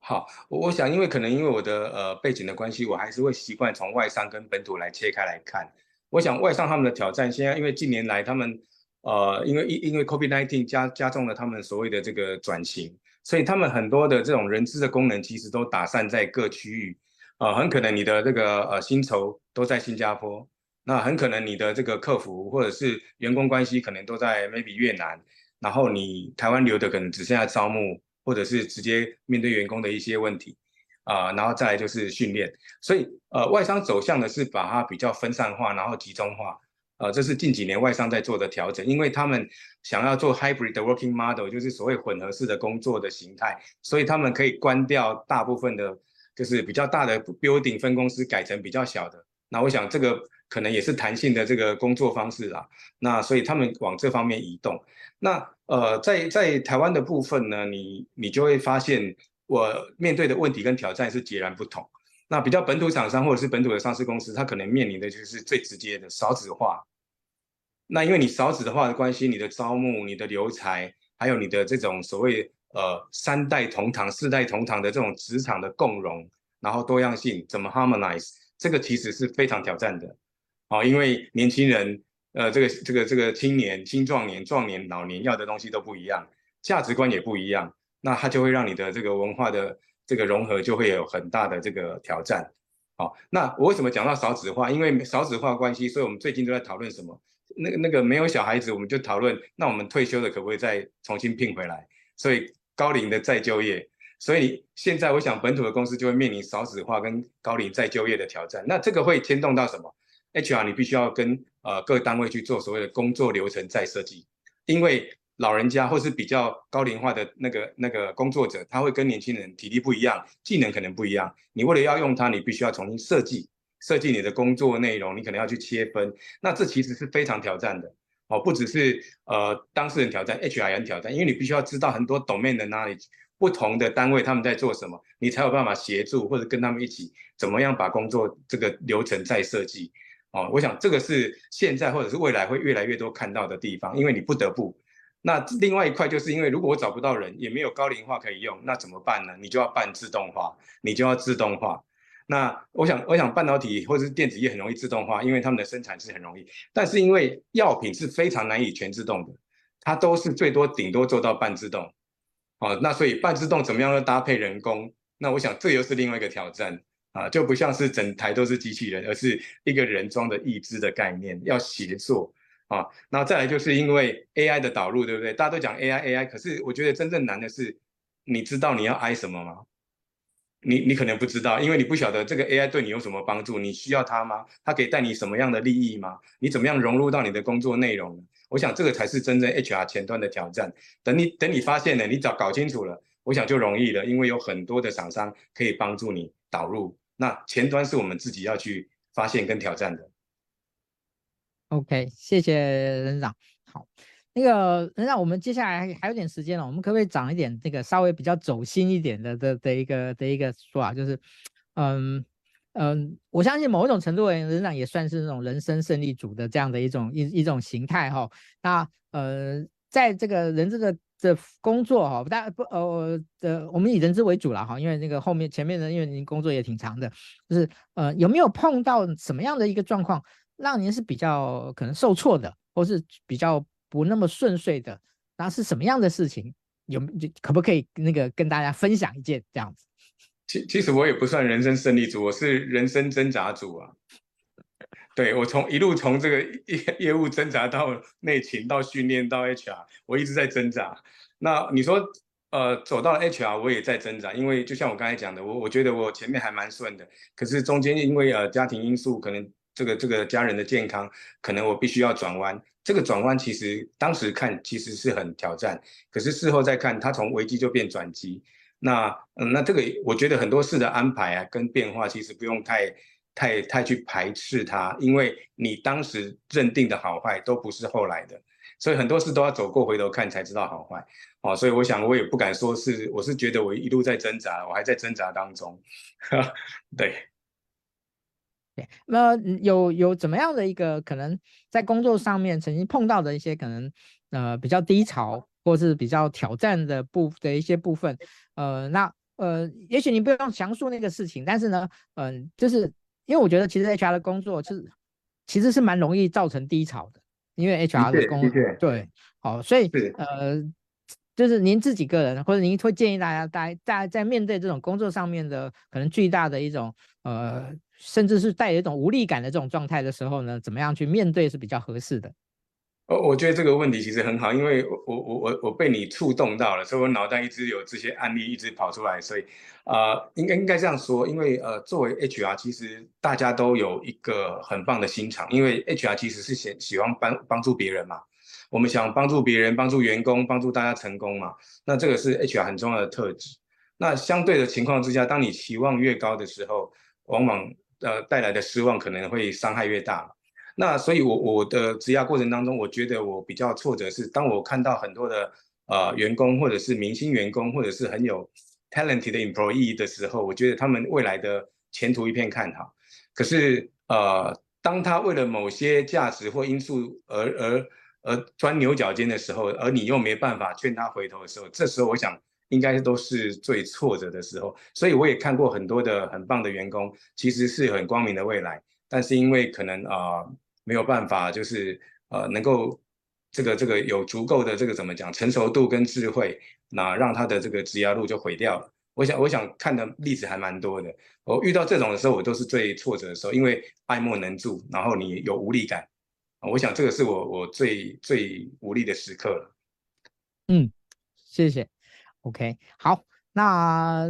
好，我想因为可能因为我的呃背景的关系，我还是会习惯从外商跟本土来切开来看。我想外商他们的挑战，现在因为近年来他们呃因为因因为 COVID-19 加加重了他们所谓的这个转型。所以他们很多的这种人资的功能其实都打散在各区域，呃，很可能你的这个呃薪酬都在新加坡，那很可能你的这个客服或者是员工关系可能都在 maybe 越南，然后你台湾留的可能只剩下招募或者是直接面对员工的一些问题，啊、然后再来就是训练，所以呃外商走向的是把它比较分散化，然后集中化。呃，这是近几年外商在做的调整，因为他们想要做 hybrid working model，就是所谓混合式的工作的形态，所以他们可以关掉大部分的，就是比较大的 building 分公司，改成比较小的。那我想这个可能也是弹性的这个工作方式啦。那所以他们往这方面移动。那呃，在在台湾的部分呢，你你就会发现我面对的问题跟挑战是截然不同。那比较本土厂商或者是本土的上市公司，它可能面临的就是最直接的少子化。那因为你少子的话的关系，你的招募、你的留才，还有你的这种所谓呃三代同堂、四代同堂的这种职场的共融，然后多样性怎么 harmonize，这个其实是非常挑战的，哦，因为年轻人呃这个这个这个青年、青壮年、壮年、老年要的东西都不一样，价值观也不一样，那它就会让你的这个文化的这个融合就会有很大的这个挑战。好，那我为什么讲到少子化？因为少子化关系，所以我们最近都在讨论什么？那个那个没有小孩子，我们就讨论，那我们退休的可不可以再重新聘回来？所以高龄的再就业，所以现在我想本土的公司就会面临少子化跟高龄再就业的挑战。那这个会牵动到什么？HR 你必须要跟呃各单位去做所谓的工作流程再设计，因为。老人家或是比较高龄化的那个那个工作者，他会跟年轻人体力不一样，技能可能不一样。你为了要用它，你必须要重新设计设计你的工作内容，你可能要去切分。那这其实是非常挑战的哦，不只是呃当事人挑战，HR 也挑战，因为你必须要知道很多 domain 的 knowledge，不同的单位他们在做什么，你才有办法协助或者跟他们一起怎么样把工作这个流程再设计哦。我想这个是现在或者是未来会越来越多看到的地方，因为你不得不。那另外一块就是因为如果我找不到人，也没有高龄化可以用，那怎么办呢？你就要办自动化，你就要自动化。那我想，我想半导体或者是电子业很容易自动化，因为他们的生产是很容易。但是因为药品是非常难以全自动的，它都是最多顶多做到半自动。哦，那所以半自动怎么样要搭配人工？那我想这又是另外一个挑战啊，就不像是整台都是机器人，而是一个人装的义肢的概念，要协作。啊，那再来就是因为 AI 的导入，对不对？大家都讲 AI AI，可是我觉得真正难的是，你知道你要 I 什么吗？你你可能不知道，因为你不晓得这个 AI 对你有什么帮助，你需要它吗？它可以带你什么样的利益吗？你怎么样融入到你的工作内容？我想这个才是真正 HR 前端的挑战。等你等你发现了，你找搞清楚了，我想就容易了，因为有很多的厂商可以帮助你导入。那前端是我们自己要去发现跟挑战的。OK，谢谢任长。好，那个人长，我们接下来还有点时间了，我们可不可以讲一点这个稍微比较走心一点的的的一个的一个说法？就是，嗯嗯，我相信某一种程度人，长也算是那种人生胜利组的这样的一种一一种形态哈。那呃，在这个人资的的工作哈，大不呃呃，我们以人资为主了哈，因为那个后面前面的，因为您工作也挺长的，就是呃有没有碰到什么样的一个状况？让您是比较可能受挫的，或是比较不那么顺遂的，那是什么样的事情？有可不可以那个跟大家分享一件这样子？其其实我也不算人生胜利组，我是人生挣扎组啊。对，我从一路从这个业业务挣扎到内勤，到训练，到 HR，我一直在挣扎。那你说，呃，走到 HR，我也在挣扎，因为就像我刚才讲的，我我觉得我前面还蛮顺的，可是中间因为呃家庭因素可能。这个这个家人的健康，可能我必须要转弯。这个转弯其实当时看其实是很挑战，可是事后再看，它从危机就变转机。那嗯，那这个我觉得很多事的安排啊，跟变化其实不用太太太去排斥它，因为你当时认定的好坏都不是后来的，所以很多事都要走过回头看才知道好坏。哦，所以我想我也不敢说是，我是觉得我一路在挣扎，我还在挣扎当中。对。对，那有有怎么样的一个可能在工作上面曾经碰到的一些可能呃比较低潮或是比较挑战的部的一些部分，呃，那呃，也许你不用详述那个事情，但是呢，嗯、呃，就是因为我觉得其实 HR 的工作是其实是蛮容易造成低潮的，因为 HR 的工作对，好，所以呃，就是您自己个人或者您会建议大家，大家大家在面对这种工作上面的可能巨大的一种呃。甚至是带有一种无力感的这种状态的时候呢，怎么样去面对是比较合适的？哦，我觉得这个问题其实很好，因为我我我我被你触动到了，所以我脑袋一直有这些案例一直跑出来，所以呃，应该应该这样说，因为呃，作为 HR，其实大家都有一个很棒的心肠，因为 HR 其实是喜喜欢帮帮助别人嘛，我们想帮助别人，帮助员工，帮助大家成功嘛，那这个是 HR 很重要的特质。那相对的情况之下，当你期望越高的时候，往往呃，带来的失望可能会伤害越大。那所以我，我的职涯过程当中，我觉得我比较挫折是，当我看到很多的呃员工，或者是明星员工，或者是很有 talented 的 employee 的时候，我觉得他们未来的前途一片看好。可是呃，当他为了某些价值或因素而而而钻牛角尖的时候，而你又没办法劝他回头的时候，这时候我想应该都是最挫折的时候。所以我也看过很多的很棒的员工，其实是很光明的未来，但是因为可能啊、没有办法，就是呃能够这个这个有足够的这个怎么讲成熟度跟智慧，那让他的这个职涯路就毁掉了。我想我想看的例子还蛮多的。我遇到这种的时候，我都是最挫折的时候，因为爱莫能助，然后你有无力感。我想这个是我我最最无力的时刻了。嗯，谢谢。OK，好，那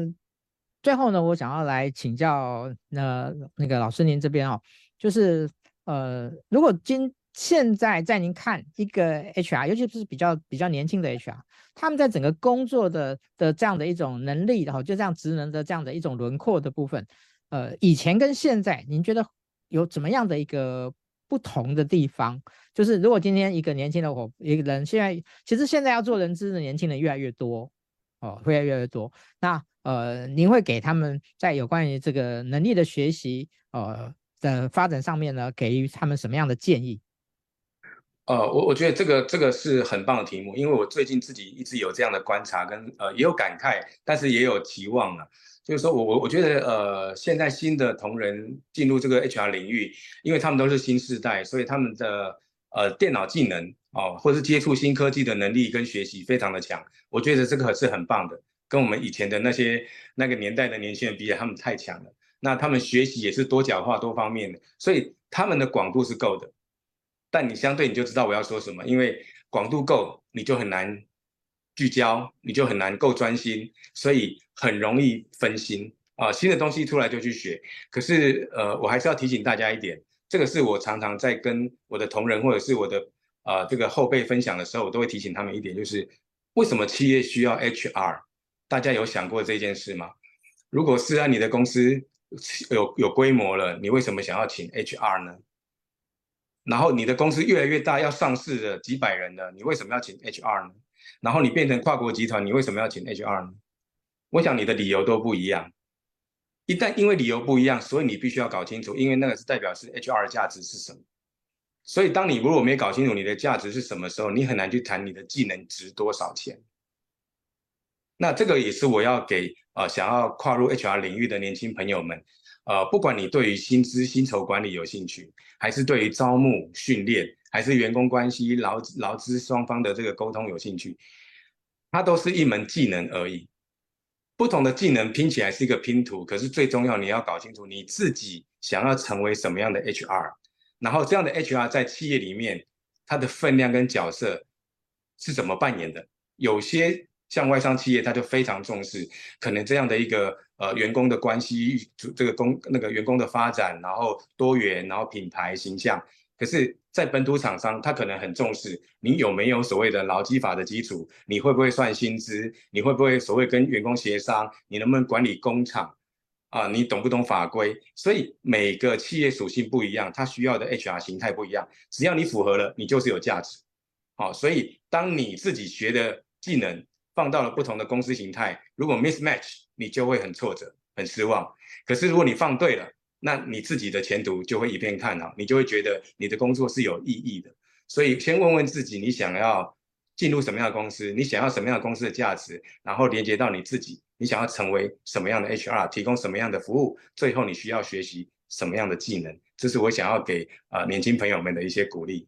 最后呢，我想要来请教那那个老师您这边哦，就是呃，如果今现在在您看一个 HR，尤其是比较比较年轻的 HR，他们在整个工作的的这样的一种能力，然后就这样职能的这样的一种轮廓的部分，呃，以前跟现在，您觉得有怎么样的一个？不同的地方，就是如果今天一个年轻的我一个人，现在其实现在要做人资的年轻人越来越多哦，会越来越多。那呃，您会给他们在有关于这个能力的学习呃的发展上面呢，给予他们什么样的建议？呃，我我觉得这个这个是很棒的题目，因为我最近自己一直有这样的观察跟呃也有感慨，但是也有期望了。就是说我我我觉得呃，现在新的同仁进入这个 HR 领域，因为他们都是新世代，所以他们的呃电脑技能哦，或是接触新科技的能力跟学习非常的强。我觉得这个是很棒的，跟我们以前的那些那个年代的年轻人比，他们太强了。那他们学习也是多角化、多方面的，所以他们的广度是够的。但你相对你就知道我要说什么，因为广度够，你就很难。聚焦，你就很难够专心，所以很容易分心啊。新的东西出来就去学，可是呃，我还是要提醒大家一点，这个是我常常在跟我的同仁或者是我的啊、这个后辈分享的时候，我都会提醒他们一点，就是为什么企业需要 HR？大家有想过这件事吗？如果是啊，你的公司有有规模了，你为什么想要请 HR 呢？然后你的公司越来越大，要上市的几百人了，你为什么要请 HR 呢？然后你变成跨国集团，你为什么要请 HR 呢？我想你的理由都不一样。一旦因为理由不一样，所以你必须要搞清楚，因为那个是代表是 HR 的价值是什么。所以当你如果没搞清楚你的价值是什么时候，你很难去谈你的技能值多少钱。那这个也是我要给呃想要跨入 HR 领域的年轻朋友们，呃，不管你对于薪资薪酬管理有兴趣，还是对于招募训练。还是员工关系劳劳资双方的这个沟通有兴趣，它都是一门技能而已。不同的技能拼起来是一个拼图，可是最重要你要搞清楚你自己想要成为什么样的 HR，然后这样的 HR 在企业里面它的分量跟角色是怎么扮演的。有些像外商企业，他就非常重视可能这样的一个呃员工的关系，这个工那个员工的发展，然后多元，然后品牌形象。可是，在本土厂商，他可能很重视你有没有所谓的劳基法的基础，你会不会算薪资，你会不会所谓跟员工协商，你能不能管理工厂，啊，你懂不懂法规？所以每个企业属性不一样，它需要的 HR 形态不一样。只要你符合了，你就是有价值。好，所以当你自己学的技能放到了不同的公司形态，如果 mismatch，你就会很挫折、很失望。可是如果你放对了，那你自己的前途就会一片看好，你就会觉得你的工作是有意义的。所以先问问自己，你想要进入什么样的公司？你想要什么样的公司的价值？然后连接到你自己，你想要成为什么样的 HR，提供什么样的服务？最后你需要学习什么样的技能？这是我想要给啊、呃、年轻朋友们的一些鼓励。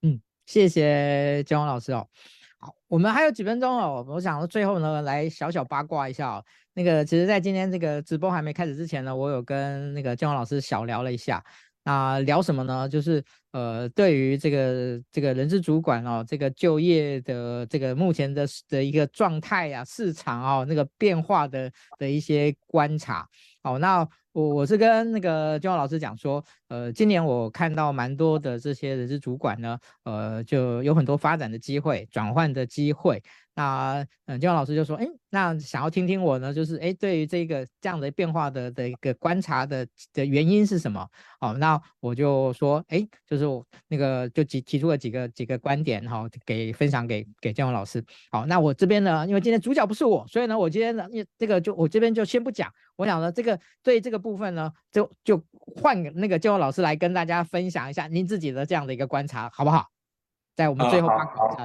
嗯，谢谢建宏老师哦。好，我们还有几分钟哦，我想最后呢，来小小八卦一下哦。那个，其实，在今天这个直播还没开始之前呢，我有跟那个建宏老师小聊了一下。那聊什么呢？就是呃，对于这个这个人事主管哦，这个就业的这个目前的的一个状态啊，市场哦，那个变化的的一些观察。好，那。我我是跟那个建宏老师讲说，呃，今年我看到蛮多的这些人事主管呢，呃，就有很多发展的机会、转换的机会。那嗯，建宏老师就说，哎，那想要听听我呢，就是哎，对于这个这样的变化的的一个观察的的原因是什么？好，那我就说，哎，就是我那个就提提出了几个几个观点哈，给分享给给建宏老师。好，那我这边呢，因为今天主角不是我，所以呢，我今天呢，这个就我这边就先不讲。我想呢，这个对这个部分呢，就就换那个建宏老师来跟大家分享一下您自己的这样的一个观察，好不好？在我们最后好，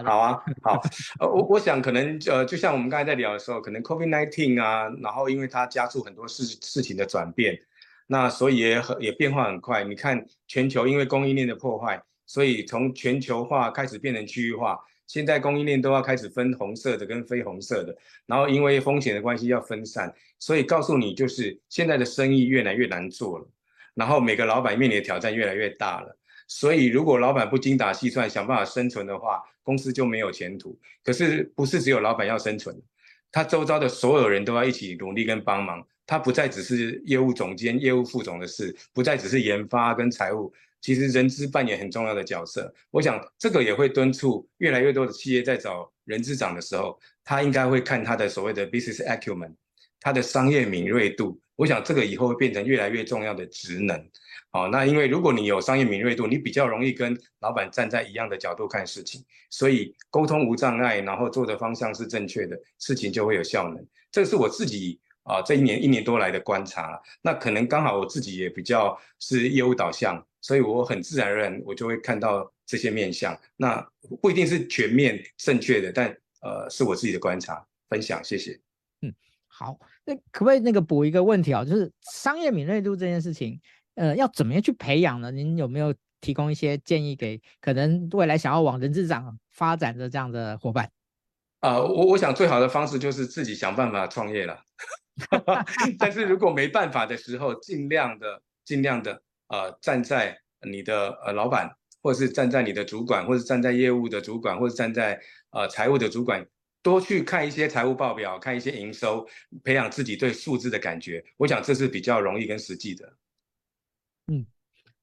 好啊，好，呃，我我想可能呃，就像我们刚才在聊的时候，可能 COVID nineteen 啊，然后因为它加速很多事事情的转变，那所以也很也变化很快。你看全球因为供应链的破坏，所以从全球化开始变成区域化，现在供应链都要开始分红色的跟非红色的，然后因为风险的关系要分散，所以告诉你就是现在的生意越来越难做了，然后每个老板面临的挑战越来越大了。所以，如果老板不精打细算，想办法生存的话，公司就没有前途。可是，不是只有老板要生存，他周遭的所有人都要一起努力跟帮忙。他不再只是业务总监、业务副总的事，不再只是研发跟财务，其实人资扮演很重要的角色。我想，这个也会敦促越来越多的企业在找人资长的时候，他应该会看他的所谓的 business acumen，他的商业敏锐度。我想，这个以后会变成越来越重要的职能。好，那因为如果你有商业敏锐度，你比较容易跟老板站在一样的角度看事情，所以沟通无障碍，然后做的方向是正确的，事情就会有效能。这是我自己啊这一年一年多来的观察。那可能刚好我自己也比较是业务导向，所以我很自然而然我就会看到这些面相。那不一定是全面正确的，但呃是我自己的观察分享，谢谢。嗯，好，那可不可以那个补一个问题啊？就是商业敏锐度这件事情。呃，要怎么样去培养呢？您有没有提供一些建议给可能未来想要往人资长发展的这样的伙伴？啊、呃，我我想最好的方式就是自己想办法创业了。但是如果没办法的时候，尽量的尽量的呃站在你的呃老板，或者是站在你的主管，或者是站在业务的主管，或者站在呃财务的主管，多去看一些财务报表，看一些营收，培养自己对数字的感觉。我想这是比较容易跟实际的。嗯，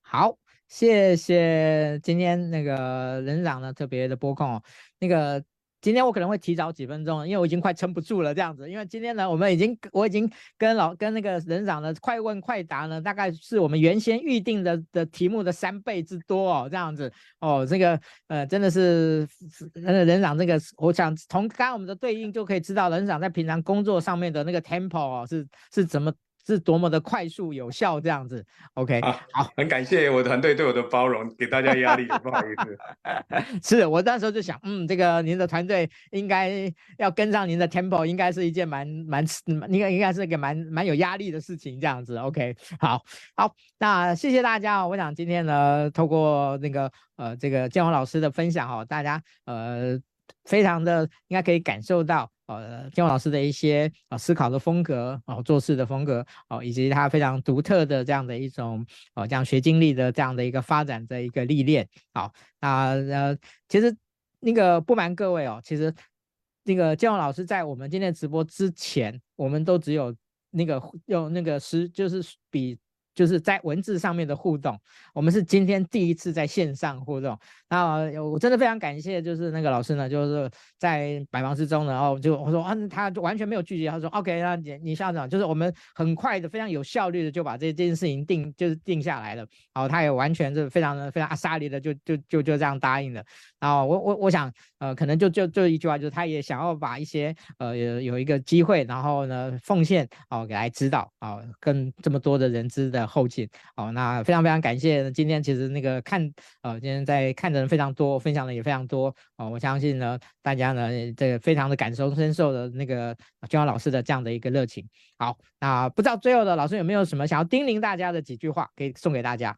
好，谢谢今天那个人长呢特别的拨控哦。那个今天我可能会提早几分钟，因为我已经快撑不住了这样子。因为今天呢，我们已经我已经跟老跟那个人长的快问快答呢，大概是我们原先预定的的题目的三倍之多哦，这样子哦。这个呃真的是那个人长这个，我想从刚刚我们的对应就可以知道，人长在平常工作上面的那个 tempo 哦是是怎么。是多么的快速有效，这样子，OK，好，好，很感谢我的团队对我的包容，给大家压力，不好意思。是我那时候就想，嗯，这个您的团队应该要跟上您的 tempo，应该是一件蛮蛮，应该应该是一个蛮蛮有压力的事情，这样子，OK，好，好，那谢谢大家哦，我想今天呢，透过那个呃这个建宏老师的分享哦，大家呃非常的应该可以感受到。呃，建宏老师的一些啊、呃、思考的风格哦、呃，做事的风格哦、呃，以及他非常独特的这样的一种呃，这样学经历的这样的一个发展的一个历练。好，那呃，其实那个不瞒各位哦，其实那个建宏老师在我们今天直播之前，我们都只有那个用那个诗，就是比。就是在文字上面的互动，我们是今天第一次在线上互动。那我真的非常感谢，就是那个老师呢，就是在百忙之中，然后就我说啊，他完全没有拒绝，他说 OK，那你你校长就是我们很快的、非常有效率的就把这件事情定就是定下来了。然后他也完全是非常的非常阿萨里的就就就就这样答应了。然后我我我想呃，可能就就就一句话，就是他也想要把一些呃有有一个机会，然后呢奉献哦给来指导啊，跟这么多的人资的。后劲哦，那非常非常感谢。今天其实那个看呃，今天在看的人非常多，分享的也非常多哦。我相信呢，大家呢这个非常的感同身受的那个建宏老师的这样的一个热情。好，那不知道最后的老师有没有什么想要叮咛大家的几句话，可以送给大家？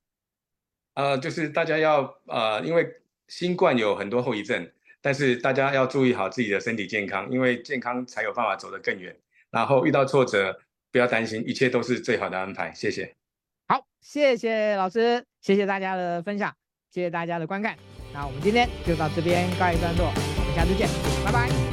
呃，就是大家要呃，因为新冠有很多后遗症，但是大家要注意好自己的身体健康，因为健康才有办法走得更远。然后遇到挫折不要担心，一切都是最好的安排。谢谢。谢谢老师，谢谢大家的分享，谢谢大家的观看。那我们今天就到这边告一段落，我们下次见，拜拜。